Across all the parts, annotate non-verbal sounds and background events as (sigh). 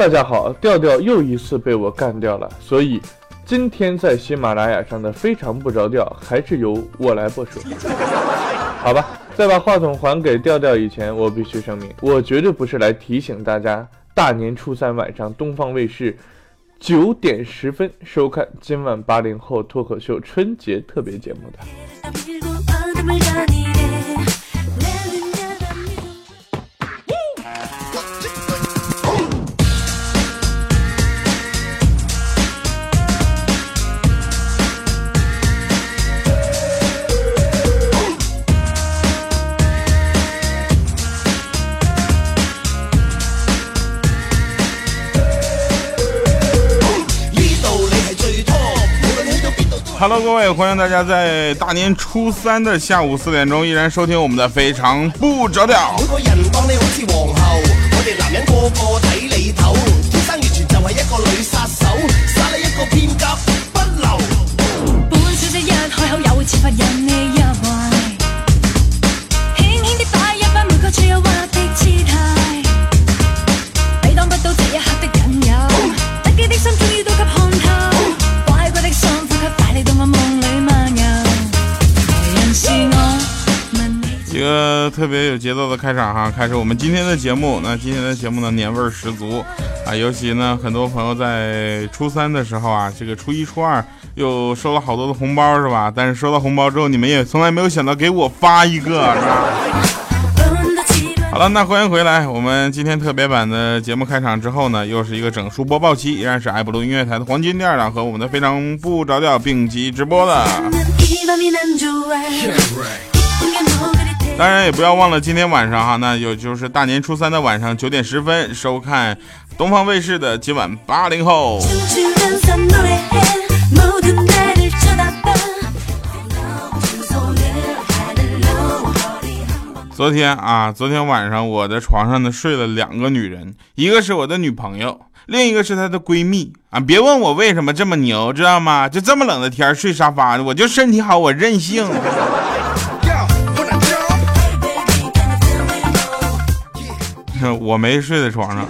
大家好，调调又一次被我干掉了，所以今天在喜马拉雅上的非常不着调，还是由我来播出。(laughs) 好吧，在把话筒还给调调以前，我必须声明，我绝对不是来提醒大家大年初三晚上东方卫视九点十分收看今晚八零后脱口秀春节特别节目的。Hello，各位，欢迎大家在大年初三的下午四点钟依然收听我们的非常不着调。每个人当你好似皇后，我哋男人个个睇你头，天生完全就系一个女杀手，杀你一个片甲不留。本小姐一开口又会设法引节奏的开场哈，开始我们今天的节目。那今天的节目呢，年味儿十足啊！尤其呢，很多朋友在初三的时候啊，这个初一、初二又收了好多的红包是吧？但是收到红包之后，你们也从来没有想到给我发一个，是吧？好了，那欢迎回来。我们今天特别版的节目开场之后呢，又是一个整数播报期，依然是爱布鲁音乐台的黄金店长和我们的非常不着调并机直播的。当然也不要忘了今天晚上哈，那有就是大年初三的晚上九点十分收看东方卫视的今晚八零后。昨天啊，昨天晚上我的床上呢睡了两个女人，一个是我的女朋友，另一个是她的闺蜜啊。别问我为什么这么牛，知道吗？就这么冷的天睡沙发，我就身体好，我任性。我没睡在床上。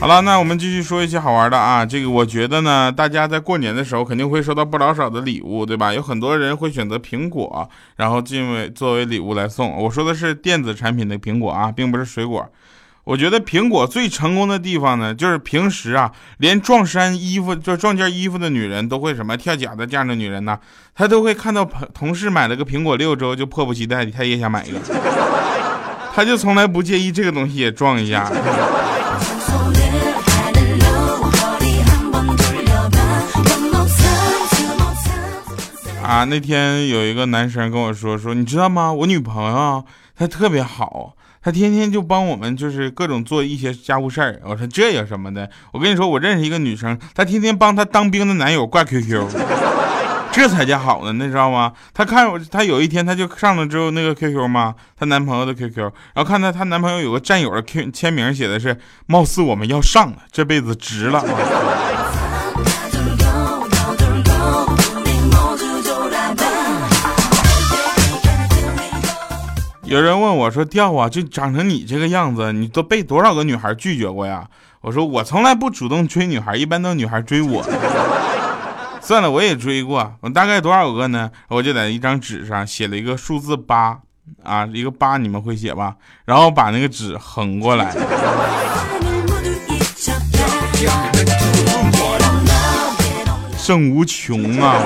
好了，那我们继续说一些好玩的啊。这个我觉得呢，大家在过年的时候肯定会收到不老少的礼物，对吧？有很多人会选择苹果，然后进为作为礼物来送。我说的是电子产品的苹果啊，并不是水果。我觉得苹果最成功的地方呢，就是平时啊，连撞衫衣服就撞件衣服的女人都会什么跳脚的这样的女人呢，她都会看到朋同事买了个苹果六之后，就迫不及待她也想买一个。他就从来不介意这个东西也撞一下。啊，那天有一个男生跟我说说，你知道吗？我女朋友她特别好，她天天就帮我们就是各种做一些家务事儿。我说这有什么的？我跟你说，我认识一个女生，她天天帮她当兵的男友挂 QQ。这才叫好呢，你知道吗？她看我，她有一天她就上了之后那个 QQ 嘛，她男朋友的 QQ，然后看到她男朋友有个战友的 Q 签名，写的是“貌似我们要上了，这辈子值了”。有人问我说：“调啊，就长成你这个样子，你都被多少个女孩拒绝过呀？”我说：“我从来不主动追女孩，一般都女孩追我。”算了，我也追过，我大概多少个呢？我就在一张纸上写了一个数字八，啊，一个八，你们会写吧？然后把那个纸横过来，胜无穷啊！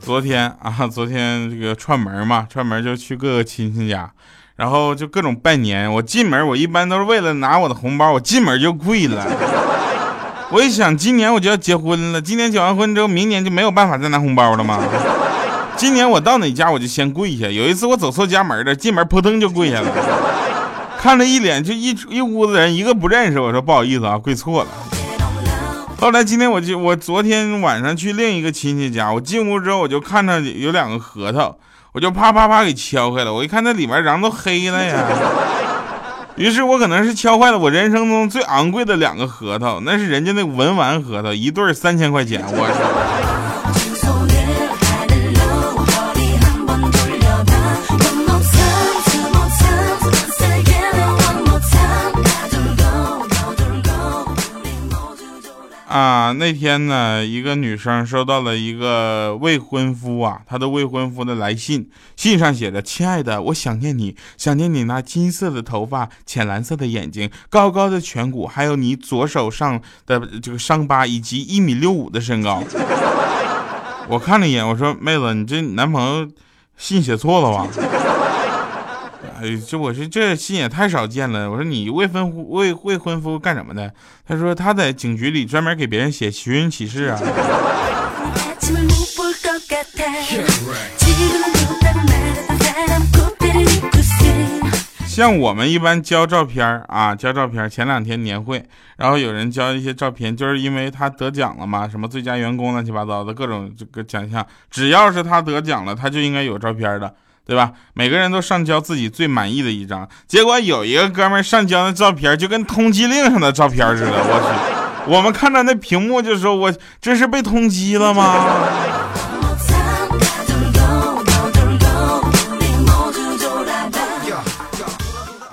昨天啊，昨天这个串门嘛，串门就去各个亲戚家。然后就各种拜年，我进门我一般都是为了拿我的红包，我进门就跪了。(laughs) 我一想，今年我就要结婚了，今年结完婚之后，明年就没有办法再拿红包了吗？今年我到哪家我就先跪下。有一次我走错家门了，进门扑腾就跪下了，看了一脸就一一屋子人，一个不认识。我说不好意思啊，跪错了。后来今天我就我昨天晚上去另一个亲戚家，我进屋之后我就看到有两个核桃。我就啪啪啪给敲开了，我一看那里面瓤都黑了呀，(laughs) 于是我可能是敲坏了我人生中最昂贵的两个核桃，那是人家那文玩核桃，一对三千块钱，我啊，那天呢，一个女生收到了一个未婚夫啊，她的未婚夫的来信，信上写着：“亲爱的，我想念你，想念你那金色的头发、浅蓝色的眼睛、高高的颧骨，还有你左手上的这个伤疤，以及一米六五的身高。”我看了一眼，我说：“妹子，你这男朋友信写错了吧？”哎，这我说这信也太少见了。我说你未婚未未婚夫干什么的？他说他在警局里专门给别人写寻人启事啊。像我们一般交照片啊，交照片。前两天年会，然后有人交一些照片，就是因为他得奖了嘛，什么最佳员工乱七八糟的各种这个奖项，只要是他得奖了，他就应该有照片的。对吧？每个人都上交自己最满意的一张，结果有一个哥们上交的照片就跟通缉令上的照片似的。我去，我们看到那屏幕就说：“我这是被通缉了吗？”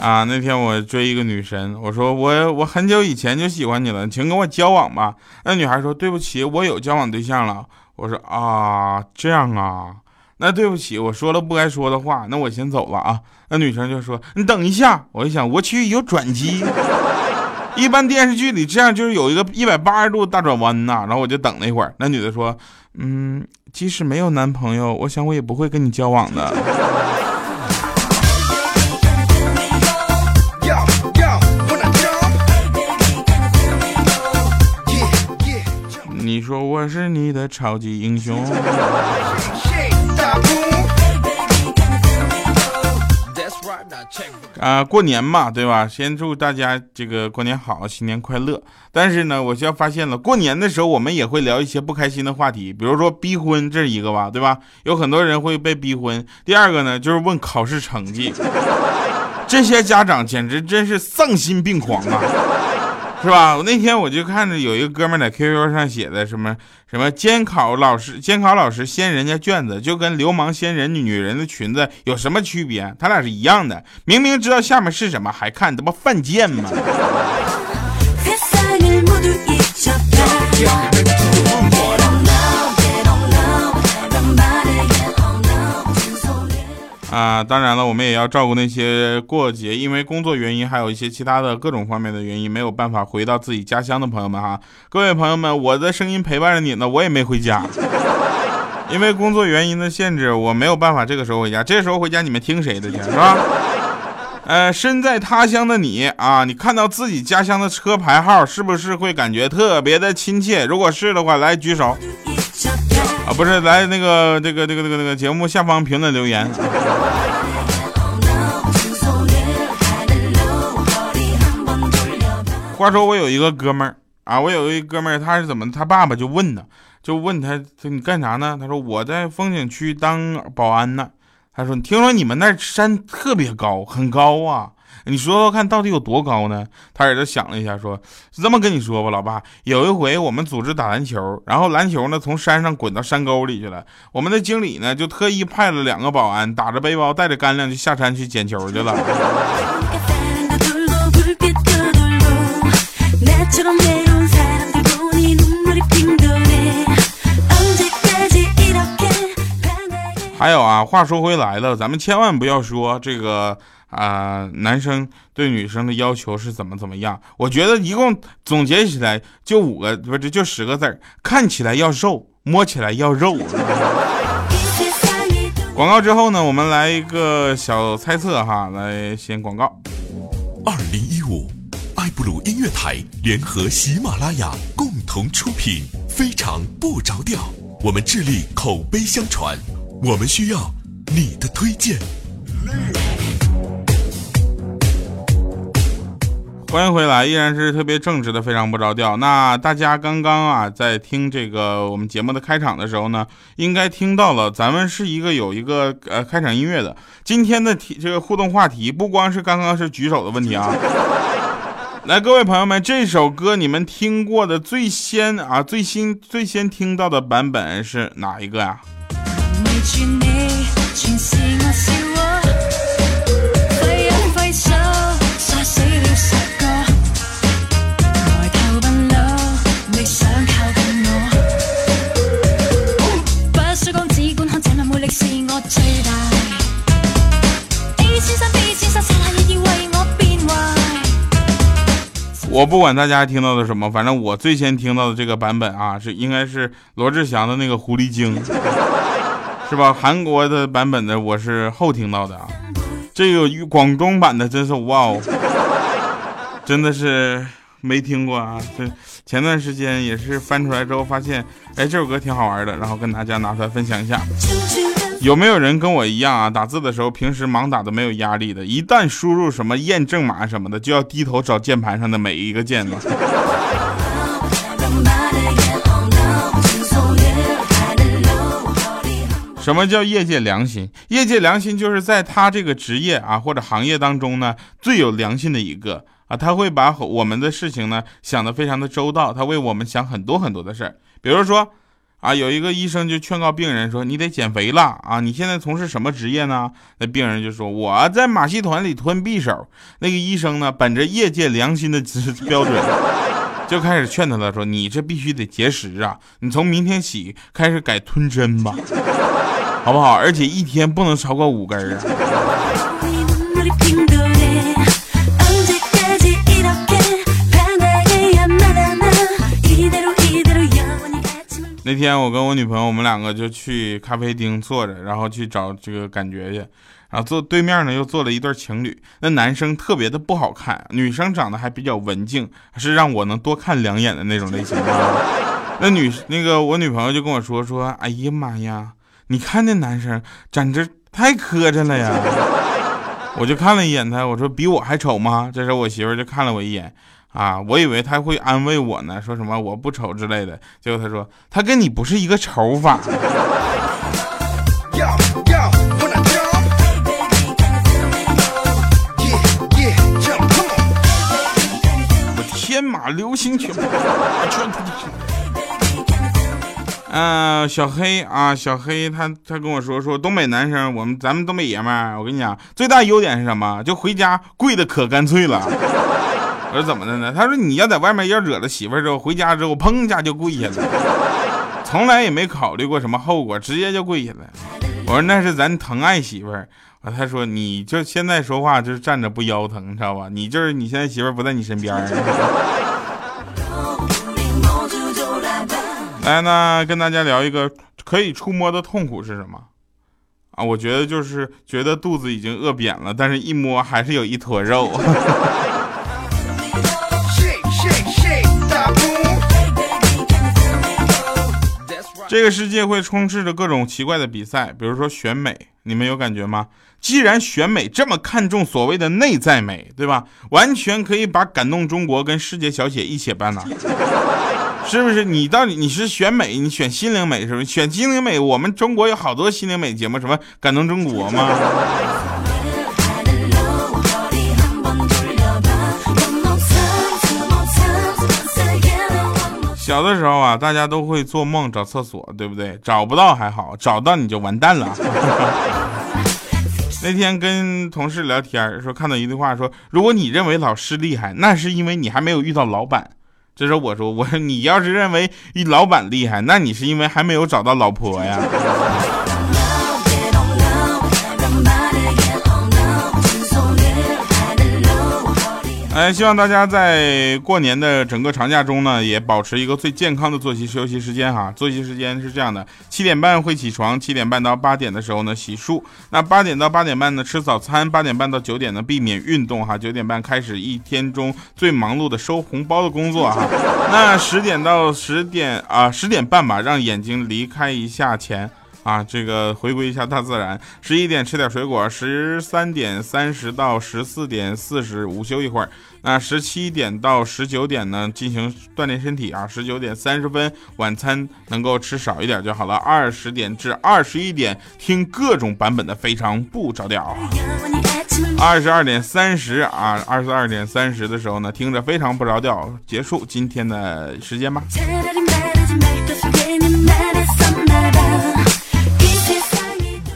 啊，那天我追一个女神，我说我我很久以前就喜欢你了，请跟我交往吧。那女孩说：“对不起，我有交往对象了。”我说：“啊，这样啊。”那对不起，我说了不该说的话，那我先走了啊。那女生就说：“你等一下。”我一想，我去有转机。(laughs) 一般电视剧里这样就是有一个一百八十度大转弯呐。然后我就等了一会儿。那女的说：“嗯，即使没有男朋友，我想我也不会跟你交往的。”我是你的超级英雄。啊，过年嘛，对吧？先祝大家这个过年好，新年快乐。但是呢，我就要发现了，过年的时候我们也会聊一些不开心的话题，比如说逼婚，这是一个吧，对吧？有很多人会被逼婚。第二个呢，就是问考试成绩，这些家长简直真是丧心病狂啊！是吧？我那天我就看着有一个哥们在 QQ 上写的什么什么监考老师，监考老师掀人家卷子，就跟流氓掀人女人的裙子有什么区别？他俩是一样的，明明知道下面是什么还看，这不犯贱吗？(laughs) 啊，当然了，我们也要照顾那些过节因为工作原因，还有一些其他的各种方面的原因没有办法回到自己家乡的朋友们哈。各位朋友们，我的声音陪伴着你呢，我也没回家，因为工作原因的限制，我没有办法这个时候回家。这时候回家你们听谁的去是吧？呃，身在他乡的你啊，你看到自己家乡的车牌号，是不是会感觉特别的亲切？如果是的话，来举手。啊，不是来那个这个这个这个这个节目下方评论留言。话说我有一个哥们儿啊，我有一哥们儿，他是怎么？他爸爸就问他，就问他，你干啥呢？他说我在风景区当保安呢。他说，听说你们那山特别高，很高啊。你说说看到底有多高呢？他儿子想了一下，说：“是这么跟你说吧，老爸，有一回我们组织打篮球，然后篮球呢从山上滚到山沟里去了。我们的经理呢就特意派了两个保安，打着背包，带着干粮就下山去捡球去了。”还有啊，话说回来了，咱们千万不要说这个。啊，男生对女生的要求是怎么怎么样？我觉得一共总结起来就五个，不是就十个字儿：看起来要瘦，摸起来要肉。广告之后呢，我们来一个小猜测哈，来先广告。二零一五，爱布鲁音乐台联合喜马拉雅共同出品，非常不着调。我们致力口碑相传，我们需要你的推荐。欢迎回来，依然是特别正直的，非常不着调。那大家刚刚啊，在听这个我们节目的开场的时候呢，应该听到了，咱们是一个有一个呃开场音乐的。今天的题这个互动话题，不光是刚刚是举手的问题啊。(laughs) 来，各位朋友们，这首歌你们听过的最先啊最新最先听到的版本是哪一个呀？我不管大家听到的什么，反正我最先听到的这个版本啊，是应该是罗志祥的那个狐狸精，(laughs) 是吧？韩国的版本的我是后听到的啊，这个广东版的真是哇哦，真的是没听过啊。这前段时间也是翻出来之后发现，哎，这首歌挺好玩的，然后跟大家拿出来分享一下。有没有人跟我一样啊？打字的时候平时盲打的没有压力的，一旦输入什么验证码什么的，就要低头找键盘上的每一个键呢？什么叫业界良心？业界良心就是在他这个职业啊或者行业当中呢最有良心的一个啊，他会把我们的事情呢想得非常的周到，他为我们想很多很多的事儿，比如说。啊，有一个医生就劝告病人说：“你得减肥了啊！你现在从事什么职业呢？”那病人就说：“我在马戏团里吞匕首。”那个医生呢，本着业界良心的 (laughs) 标准，就开始劝他了，说：“你这必须得节食啊！你从明天起开始改吞针吧，(laughs) 好不好？而且一天不能超过五根啊。”那天我跟我女朋友，我们两个就去咖啡厅坐着，然后去找这个感觉去。然后坐对面呢又坐了一对情侣，那男生特别的不好看，女生长得还比较文静，是让我能多看两眼的那种类型。(laughs) 那女那个我女朋友就跟我说说，哎呀妈呀，你看那男生简直太磕碜了呀！(laughs) 我就看了一眼他，我说比我还丑吗？这时候我媳妇就看了我一眼。啊，我以为他会安慰我呢，说什么我不丑之类的。结果他说他跟你不是一个丑法。我天马流星拳，嗯，小黑啊，小黑他他跟我说说东北男生，我们咱们东北爷们儿，我跟你讲，最大优点是什么？就回家跪的可干脆了。我说怎么的呢？他说你要在外面要惹了媳妇之后，回家之后砰一下就跪下了，从来也没考虑过什么后果，直接就跪下了。我说那是咱疼爱媳妇儿。他说你就现在说话就是站着不腰疼，知道吧？你就是你现在媳妇不在你身边。(laughs) 来呢，跟大家聊一个可以触摸的痛苦是什么？啊，我觉得就是觉得肚子已经饿扁了，但是一摸还是有一坨肉。这个世界会充斥着各种奇怪的比赛，比如说选美，你们有感觉吗？既然选美这么看重所谓的内在美，对吧？完全可以把感动中国跟世界小姐一起办了，(laughs) 是不是？你到底你是选美，你选心灵美是不是？选心灵美，我们中国有好多心灵美节目，什么感动中国吗？小的时候啊，大家都会做梦找厕所，对不对？找不到还好，找到你就完蛋了。(laughs) 那天跟同事聊天说看到一句话说，如果你认为老师厉害，那是因为你还没有遇到老板。这时候我说，我说你要是认为老板厉害，那你是因为还没有找到老婆呀。哎，希望大家在过年的整个长假中呢，也保持一个最健康的作息休息时间哈。作息时间是这样的：七点半会起床，七点半到八点的时候呢洗漱，那八点到八点半呢吃早餐，八点半到九点呢避免运动哈，九点半开始一天中最忙碌的收红包的工作哈。那十点到十点啊十点半吧，让眼睛离开一下钱。啊，这个回归一下大自然。十一点吃点水果，十三点三十到十四点四十午休一会儿。那十七点到十九点呢，进行锻炼身体啊。十九点三十分晚餐能够吃少一点就好了。二十点至二十一点听各种版本的非常不着调。二十二点三十啊，二十二点三十的时候呢，听着非常不着调，结束今天的时间吧。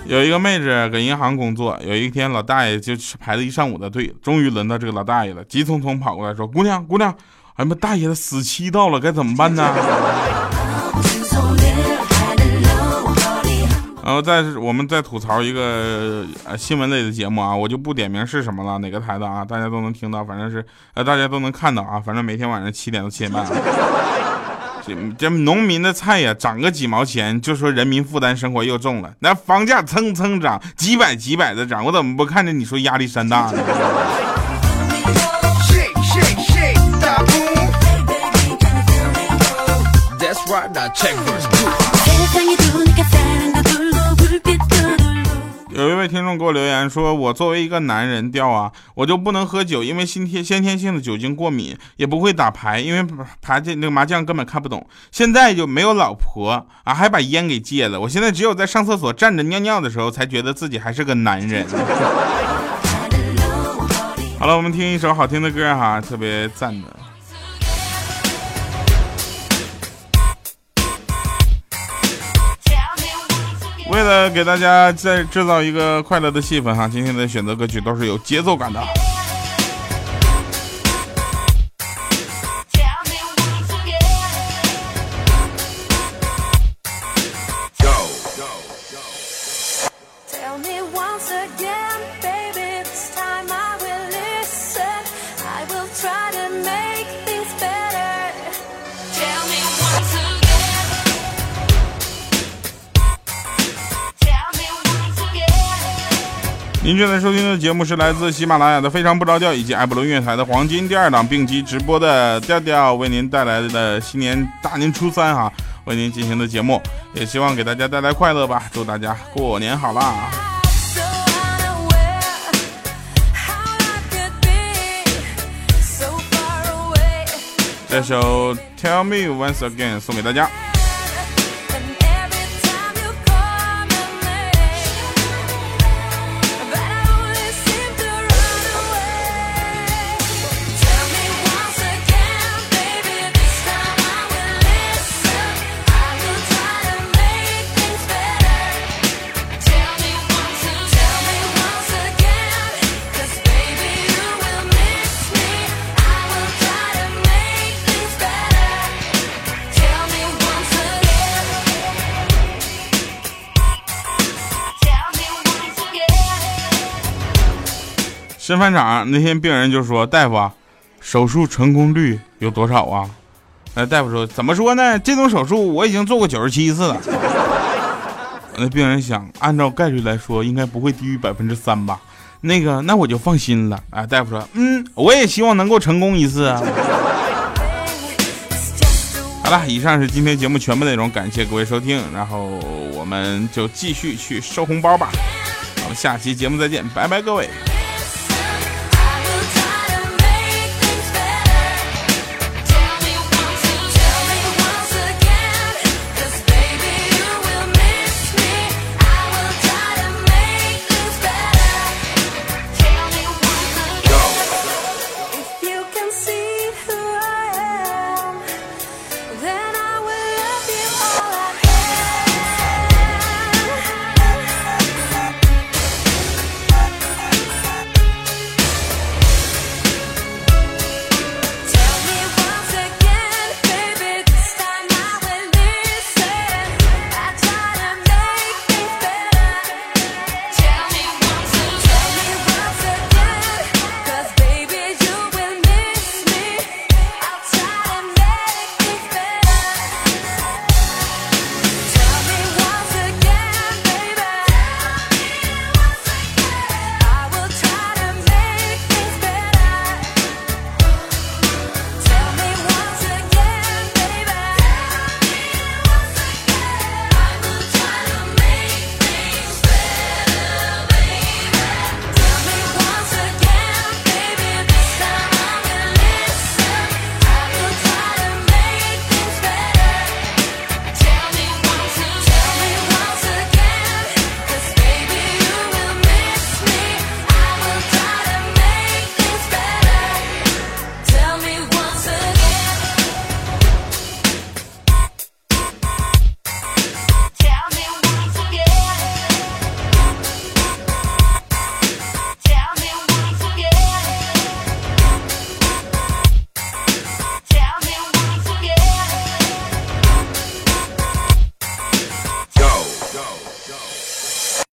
有一个妹子搁银行工作，有一天老大爷就排了一上午的队，终于轮到这个老大爷了，急匆匆跑过来说：“姑娘，姑娘，哎妈，大爷的死期到了，该怎么办呢？”然后再我们再吐槽一个呃新闻类的节目啊，我就不点名是什么了，哪个台的啊，大家都能听到，反正是呃大家都能看到啊，反正每天晚上七点到七点半。这农民的菜呀，涨个几毛钱，就说人民负担生活又重了，那房价蹭蹭涨，几百几百的涨，我怎么不看着你说压力山大呢？有一位听众给我留言说：“我作为一个男人掉啊，我就不能喝酒，因为先天先天性的酒精过敏，也不会打牌，因为牌这那个麻将根本看不懂。现在就没有老婆啊，还把烟给戒了。我现在只有在上厕所站着尿尿的时候，才觉得自己还是个男人。(laughs) ”好了，我们听一首好听的歌哈，特别赞的。为了给大家再制造一个快乐的气氛哈，今天的选择歌曲都是有节奏感的。您正在收听的节目是来自喜马拉雅的《非常不着调》，以及爱博罗音乐台的黄金第二档并机直播的调调为您带来的新年大年初三哈，为您进行的节目，也希望给大家带来快乐吧，祝大家过年好啦！这首《Tell Me Once Again》送给大家。真饭场那天，病人就说：“大夫啊，手术成功率有多少啊？”那大夫说：“怎么说呢？这种手术我已经做过九十七次了。”那病人想，按照概率来说，应该不会低于百分之三吧？那个，那我就放心了。啊，大夫说：“嗯，我也希望能够成功一次啊。”好了，以上是今天节目全部内容，感谢各位收听，然后我们就继续去收红包吧。我们下期节目再见，拜拜，各位。